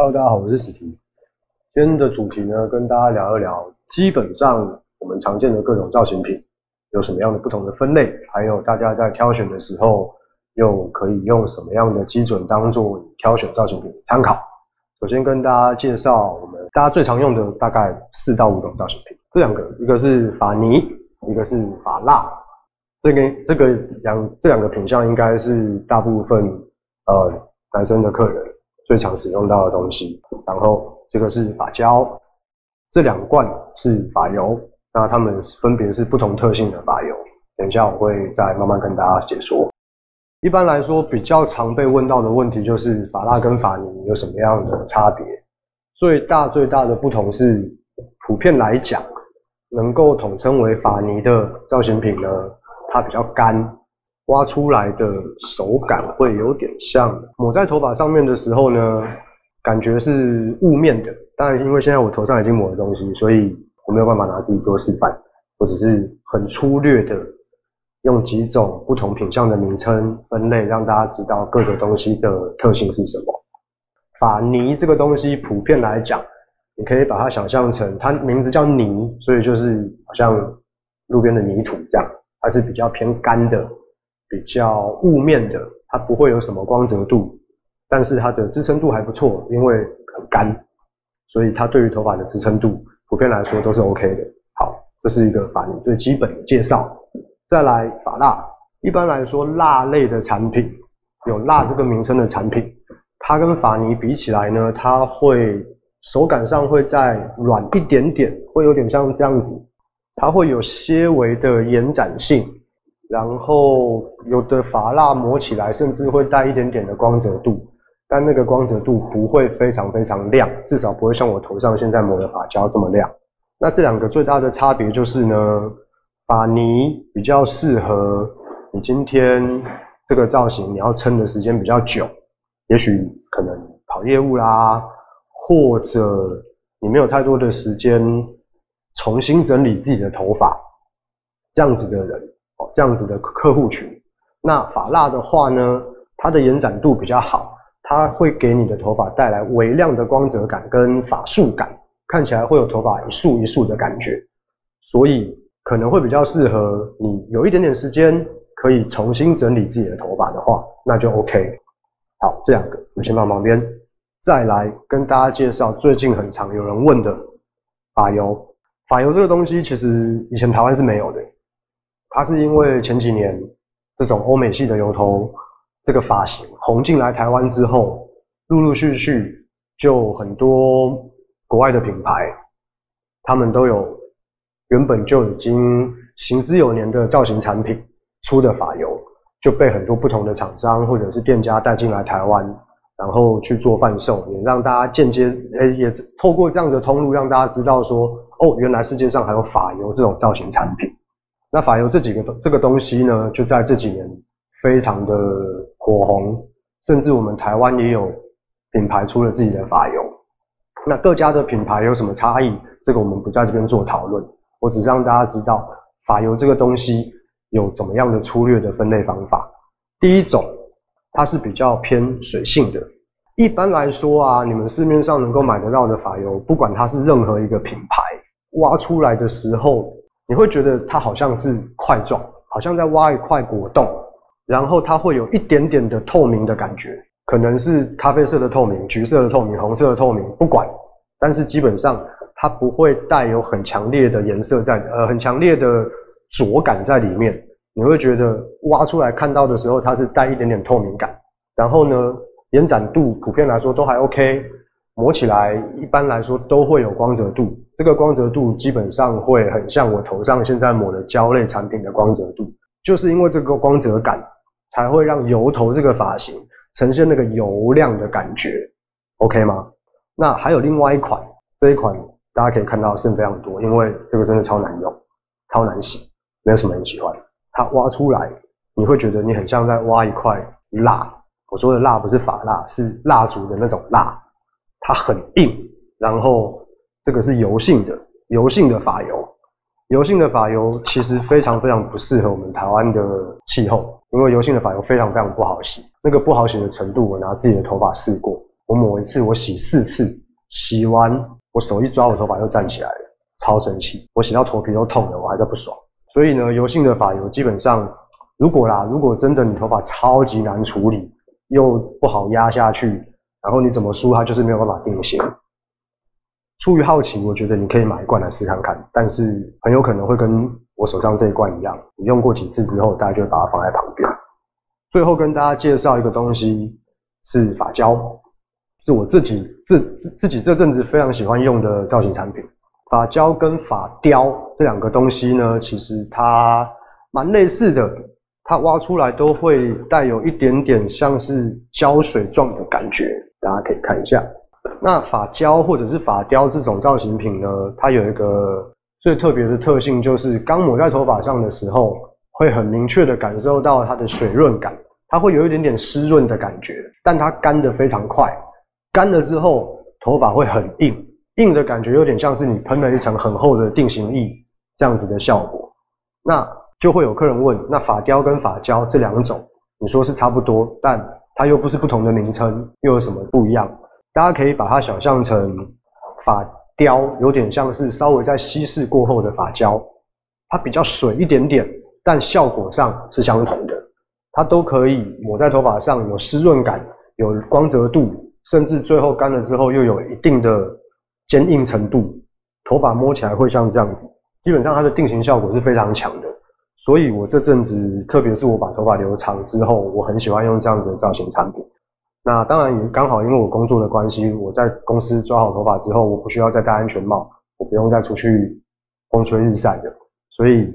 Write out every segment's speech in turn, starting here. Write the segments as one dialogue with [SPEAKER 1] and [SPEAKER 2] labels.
[SPEAKER 1] Hello，大家好，我是史提。今天的主题呢，跟大家聊一聊，基本上我们常见的各种造型品有什么样的不同的分类，还有大家在挑选的时候又可以用什么样的基准当做挑选造型品的参考。首先跟大家介绍我们大家最常用的大概四到五种造型品，这两个一个是法泥，一个是法蜡。这个这个两这两个品相应该是大部分呃男生的客人。最常使用到的东西，然后这个是发胶，这两罐是发油，那它们分别是不同特性的发油，等一下我会再慢慢跟大家解说。一般来说，比较常被问到的问题就是发蜡跟发泥有什么样的差别？最大最大的不同是，普遍来讲，能够统称为发泥的造型品呢，它比较干。挖出来的手感会有点像抹在头发上面的时候呢，感觉是雾面的。当然，因为现在我头上已经抹了东西，所以我没有办法拿自己做示范。我只是很粗略的用几种不同品相的名称分类，让大家知道各个东西的特性是什么。法泥这个东西，普遍来讲，你可以把它想象成它名字叫泥，所以就是好像路边的泥土这样，它是比较偏干的。比较雾面的，它不会有什么光泽度，但是它的支撑度还不错，因为很干，所以它对于头发的支撑度普遍来说都是 OK 的。好，这是一个发泥最基本的介绍。再来发蜡，一般来说蜡类的产品，有蜡这个名称的产品，它跟发泥比起来呢，它会手感上会再软一点点，会有点像这样子，它会有些微的延展性。然后有的发蜡抹起来，甚至会带一点点的光泽度，但那个光泽度不会非常非常亮，至少不会像我头上现在抹的发胶这么亮。那这两个最大的差别就是呢，发泥比较适合你今天这个造型，你要撑的时间比较久，也许可能跑业务啦，或者你没有太多的时间重新整理自己的头发，这样子的人。哦，这样子的客户群，那发蜡的话呢，它的延展度比较好，它会给你的头发带来微亮的光泽感跟发束感，看起来会有头发一束一束的感觉，所以可能会比较适合你有一点点时间可以重新整理自己的头发的话，那就 OK。好，这两个我先放旁边，再来跟大家介绍最近很常有人问的发油。发油这个东西其实以前台湾是没有的。它是因为前几年这种欧美系的油头这个发型红进来台湾之后，陆陆续续就很多国外的品牌，他们都有原本就已经行之有年的造型产品出的发油，就被很多不同的厂商或者是店家带进来台湾，然后去做贩售，也让大家间接诶也透过这样的通路让大家知道说，哦，原来世界上还有发油这种造型产品。那发油这几个这个东西呢，就在这几年非常的火红，甚至我们台湾也有品牌出了自己的发油。那各家的品牌有什么差异？这个我们不在这边做讨论，我只是让大家知道发油这个东西有怎么样的粗略的分类方法。第一种，它是比较偏水性的。一般来说啊，你们市面上能够买得到的发油，不管它是任何一个品牌，挖出来的时候。你会觉得它好像是块状，好像在挖一块果冻，然后它会有一点点的透明的感觉，可能是咖啡色的透明、橘色的透明、红色的透明，不管，但是基本上它不会带有很强烈的颜色在，呃，很强烈的浊感在里面。你会觉得挖出来看到的时候，它是带一点点透明感，然后呢，延展度普遍来说都还 OK。抹起来一般来说都会有光泽度，这个光泽度基本上会很像我头上现在抹的胶类产品的光泽度，就是因为这个光泽感才会让油头这个发型呈现那个油亮的感觉，OK 吗？那还有另外一款，这一款大家可以看到剩非常多，因为这个真的超难用，超难洗，没有什么人喜欢。它挖出来你会觉得你很像在挖一块蜡，我说的蜡不是发蜡，是蜡烛的那种蜡。它很硬，然后这个是油性的，油性的发油，油性的发油其实非常非常不适合我们台湾的气候，因为油性的发油非常非常不好洗，那个不好洗的程度，我拿自己的头发试过，我抹一次，我洗四次，洗完我手一抓，我头发又站起来了，超生气！我洗到头皮都痛了，我还在不爽。所以呢，油性的发油基本上，如果啦，如果真的你头发超级难处理，又不好压下去，然后你怎么梳它就是没有办法定型。出于好奇，我觉得你可以买一罐来试看看，但是很有可能会跟我手上这一罐一样，你用过几次之后，大家就会把它放在旁边。最后跟大家介绍一个东西，是发胶，是我自己自自己这阵子非常喜欢用的造型产品。发胶跟发雕这两个东西呢，其实它蛮类似的，它挖出来都会带有一点点像是胶水状的感觉，大家可以看一下。那发胶或者是发雕这种造型品呢，它有一个最特别的特性，就是刚抹在头发上的时候，会很明确的感受到它的水润感，它会有一点点湿润的感觉，但它干的非常快，干了之后头发会很硬，硬的感觉有点像是你喷了一层很厚的定型液这样子的效果。那就会有客人问，那发雕跟发胶这两种，你说是差不多，但它又不是不同的名称，又有什么不一样？大家可以把它想象成发雕，有点像是稍微在稀释过后的发胶，它比较水一点点，但效果上是相同的。它都可以抹在头发上，有湿润感，有光泽度，甚至最后干了之后又有一定的坚硬程度，头发摸起来会像这样子。基本上它的定型效果是非常强的。所以我这阵子，特别是我把头发留长之后，我很喜欢用这样子的造型产品。那当然也刚好，因为我工作的关系，我在公司抓好头发之后，我不需要再戴安全帽，我不用再出去风吹日晒的，所以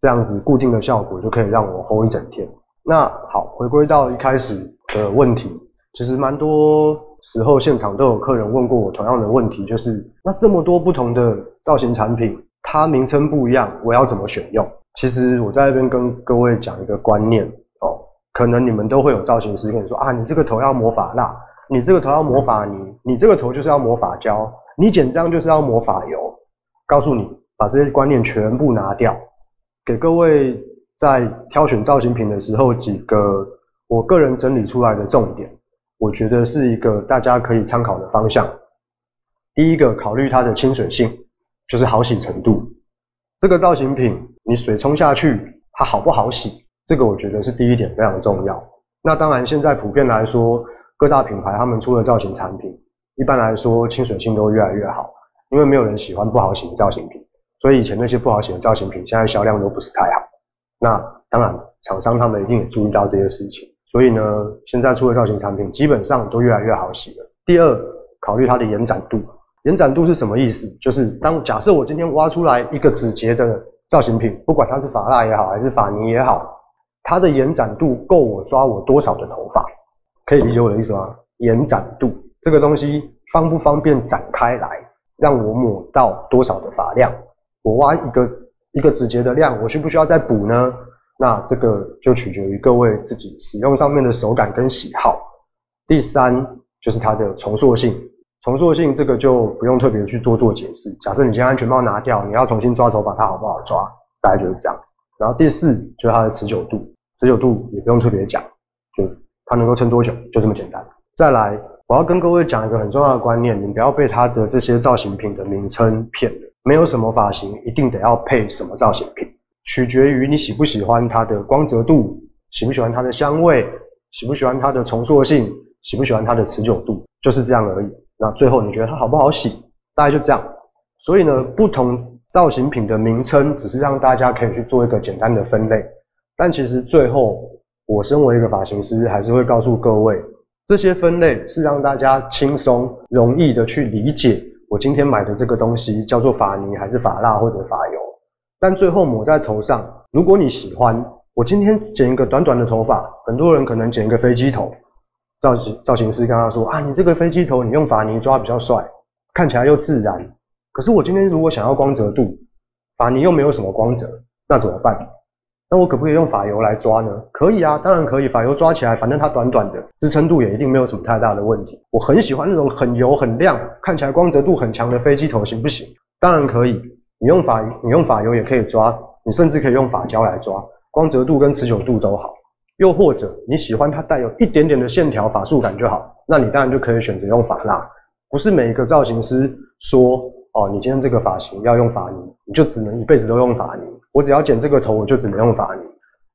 [SPEAKER 1] 这样子固定的效果就可以让我红一整天。那好，回归到一开始的问题，其实蛮多时候现场都有客人问过我同样的问题，就是那这么多不同的造型产品，它名称不一样，我要怎么选用？其实我在这边跟各位讲一个观念哦。可能你们都会有造型师跟你说啊，你这个头要抹发蜡，你这个头要抹发泥，你这个头就是要抹发胶，你剪这样就是要抹发油。告诉你，把这些观念全部拿掉，给各位在挑选造型品的时候几个我个人整理出来的重点，我觉得是一个大家可以参考的方向。第一个，考虑它的亲水性，就是好洗程度。这个造型品你水冲下去，它好不好洗？这个我觉得是第一点非常重要。那当然，现在普遍来说，各大品牌他们出的造型产品，一般来说清水性都越来越好，因为没有人喜欢不好洗的造型品，所以以前那些不好洗的造型品，现在销量都不是太好。那当然，厂商他们一定也注意到这些事情，所以呢，现在出的造型产品基本上都越来越好洗了。第二，考虑它的延展度。延展度是什么意思？就是当假设我今天挖出来一个指节的造型品，不管它是发蜡也好，还是发泥也好。它的延展度够我抓我多少的头发，可以理解我的意思吗？延展度这个东西方不方便展开来，让我抹到多少的发量？我挖一个一个指节的量，我需不需要再补呢？那这个就取决于各位自己使用上面的手感跟喜好。第三就是它的重塑性，重塑性这个就不用特别去多做解释。假设你今天安全帽拿掉，你要重新抓头发，它好不好抓？大概就是这样。然后第四就是它的持久度。持久度也不用特别讲，就它能够撑多久，就这么简单。再来，我要跟各位讲一个很重要的观念，你不要被它的这些造型品的名称骗了。没有什么发型一定得要配什么造型品，取决于你喜不喜欢它的光泽度，喜不喜欢它的香味，喜不喜欢它的重塑性，喜不喜欢它的持久度，就是这样而已。那最后你觉得它好不好洗，大概就这样。所以呢，不同造型品的名称只是让大家可以去做一个简单的分类。但其实最后，我身为一个发型师，还是会告诉各位，这些分类是让大家轻松、容易的去理解我今天买的这个东西叫做发泥还是发蜡或者发油。但最后抹在头上，如果你喜欢，我今天剪一个短短的头发，很多人可能剪一个飞机头，造型造型师跟他说啊，你这个飞机头你用发泥抓比较帅，看起来又自然。可是我今天如果想要光泽度，发泥又没有什么光泽，那怎么办？那我可不可以用发油来抓呢？可以啊，当然可以。发油抓起来，反正它短短的，支撑度也一定没有什么太大的问题。我很喜欢那种很油很亮，看起来光泽度很强的飞机头，行不行？当然可以。你用发，你用发油也可以抓，你甚至可以用发胶来抓，光泽度跟持久度都好。又或者你喜欢它带有一点点的线条法术感就好，那你当然就可以选择用发蜡。不是每一个造型师说哦，你今天这个发型要用发泥，你就只能一辈子都用发泥。我只要剪这个头，我就只能用发泥。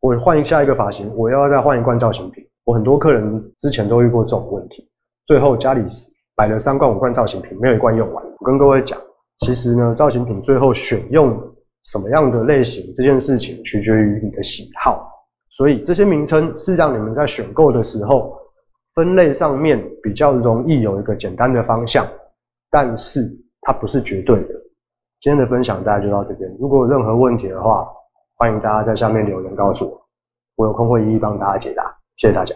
[SPEAKER 1] 我换下一个发型，我要再换一罐造型品。我很多客人之前都遇过这种问题，最后家里摆了三罐五罐造型品，没有一罐用完。我跟各位讲，其实呢，造型品最后选用什么样的类型，这件事情取决于你的喜好。所以这些名称是让你们在选购的时候，分类上面比较容易有一个简单的方向，但是它不是绝对的。今天的分享大家就到这边，如果有任何问题的话，欢迎大家在下面留言告诉我，我有空会一一帮大家解答。谢谢大家。